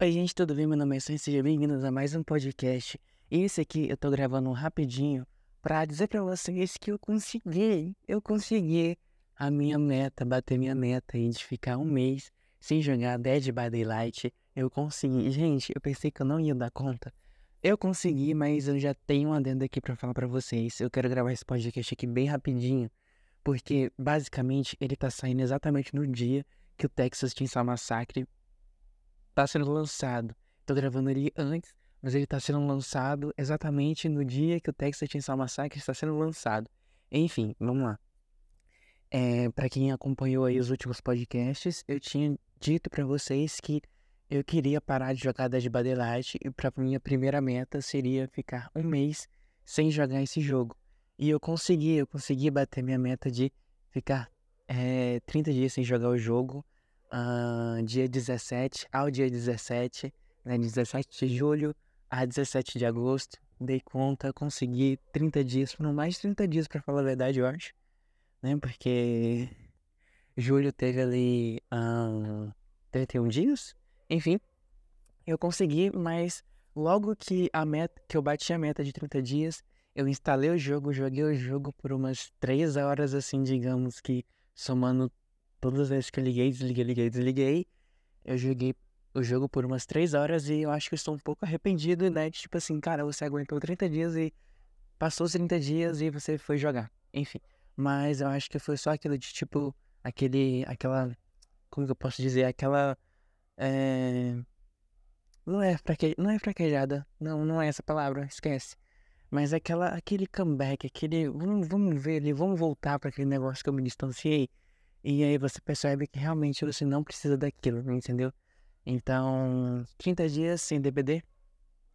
Oi, gente, tudo bem? Meu nome é Sam, sejam bem-vindos a mais um podcast. Esse aqui eu tô gravando rapidinho pra dizer pra vocês que eu consegui, eu consegui a minha meta, bater minha meta aí de ficar um mês sem jogar Dead by Daylight. Eu consegui. Gente, eu pensei que eu não ia dar conta. Eu consegui, mas eu já tenho um adendo aqui pra falar pra vocês. Eu quero gravar esse podcast aqui bem rapidinho, porque basicamente ele tá saindo exatamente no dia que o Texas Chainsaw Massacre tá sendo lançado. Tô gravando ele antes, mas ele tá sendo lançado exatamente no dia que o Texas Chainsaw Massacre está sendo lançado. Enfim, vamos lá. É, para quem acompanhou aí os últimos podcasts, eu tinha dito para vocês que eu queria parar de jogar Dead by Daylight e para minha primeira meta seria ficar um mês sem jogar esse jogo. E eu consegui, eu consegui bater minha meta de ficar é, 30 dias sem jogar o jogo uh, dia 17 ao dia 17, né, 17 de julho a 17 de agosto. Dei conta, consegui 30 dias, foram mais de 30 dias para falar a verdade, eu acho, né? Porque julho teve ali uh, 31 dias, enfim, eu consegui, mas logo que a meta, que eu bati a meta de 30 dias, eu instalei o jogo, joguei o jogo por umas 3 horas, assim, digamos que somando todas as vezes que eu liguei, desliguei, liguei, desliguei, eu joguei o jogo por umas 3 horas e eu acho que estou um pouco arrependido, né? Tipo assim, cara, você aguentou 30 dias e passou os 30 dias e você foi jogar. Enfim. Mas eu acho que foi só aquilo de tipo, aquele, aquela, como que eu posso dizer? Aquela, é... Não é, fraque... não é fraquejada, não, não é essa palavra, esquece. Mas aquela, aquele comeback, aquele, vamos, vamos ver ali, vamos voltar para aquele negócio que eu me distanciei. E aí você percebe que realmente você não precisa daquilo, entendeu? Então, 30 dias sem DBD.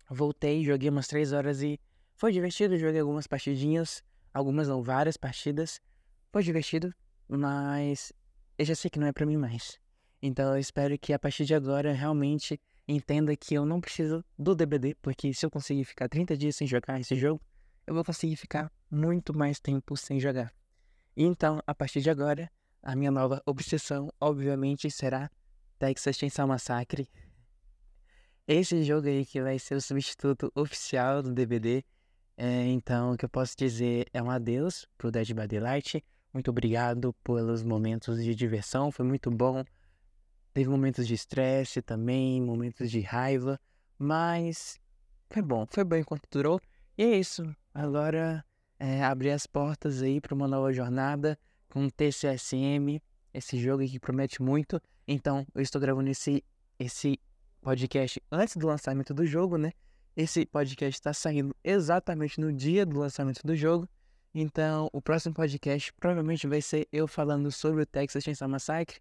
Voltei, joguei umas 3 horas e foi divertido. Joguei algumas partidinhas, algumas não, várias partidas. Foi divertido, mas eu já sei que não é para mim mais. Então eu espero que a partir de agora realmente entenda que eu não preciso do DBD, porque se eu conseguir ficar 30 dias sem jogar esse jogo, eu vou conseguir ficar muito mais tempo sem jogar. Então, a partir de agora, a minha nova obsessão, obviamente, será Texas Chainsaw Massacre. Esse jogo aí que vai ser o substituto oficial do DVD. É, então, o que eu posso dizer é um adeus pro Dead by Daylight. Muito obrigado pelos momentos de diversão, foi muito bom. Teve momentos de estresse também, momentos de raiva, mas foi bom, foi bom enquanto durou. E é isso. Agora é, abrir as portas aí para uma nova jornada com TCSM, esse jogo que promete muito. Então, eu estou gravando esse, esse podcast antes do lançamento do jogo, né? Esse podcast está saindo exatamente no dia do lançamento do jogo. Então, o próximo podcast provavelmente vai ser eu falando sobre o Texas Chainsaw Massacre,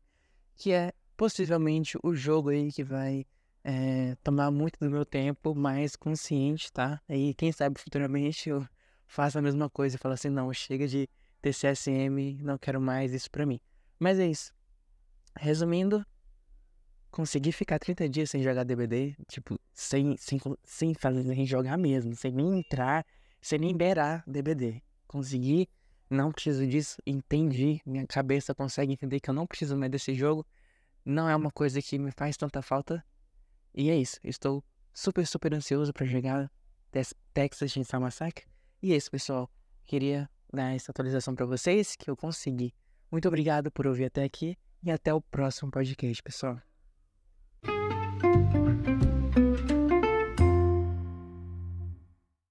que é possivelmente o jogo aí que vai é, tomar muito do meu tempo, mais consciente, tá? Aí, quem sabe futuramente eu faço a mesma coisa e falo assim, não, chega de TCSM, não quero mais isso pra mim. Mas é isso. Resumindo, consegui ficar 30 dias sem jogar DBD, tipo, sem, sem, sem fazer sem jogar mesmo, sem nem entrar, sem nem beirar DBD. Consegui, não preciso disso, entendi, minha cabeça consegue entender que eu não preciso mais desse jogo. Não é uma coisa que me faz tanta falta. E é isso, estou super, super ansioso para jogar Texas Chainsaw Massacre. E é isso, pessoal. Queria dar essa atualização para vocês que eu consegui. Muito obrigado por ouvir até aqui e até o próximo podcast, pessoal.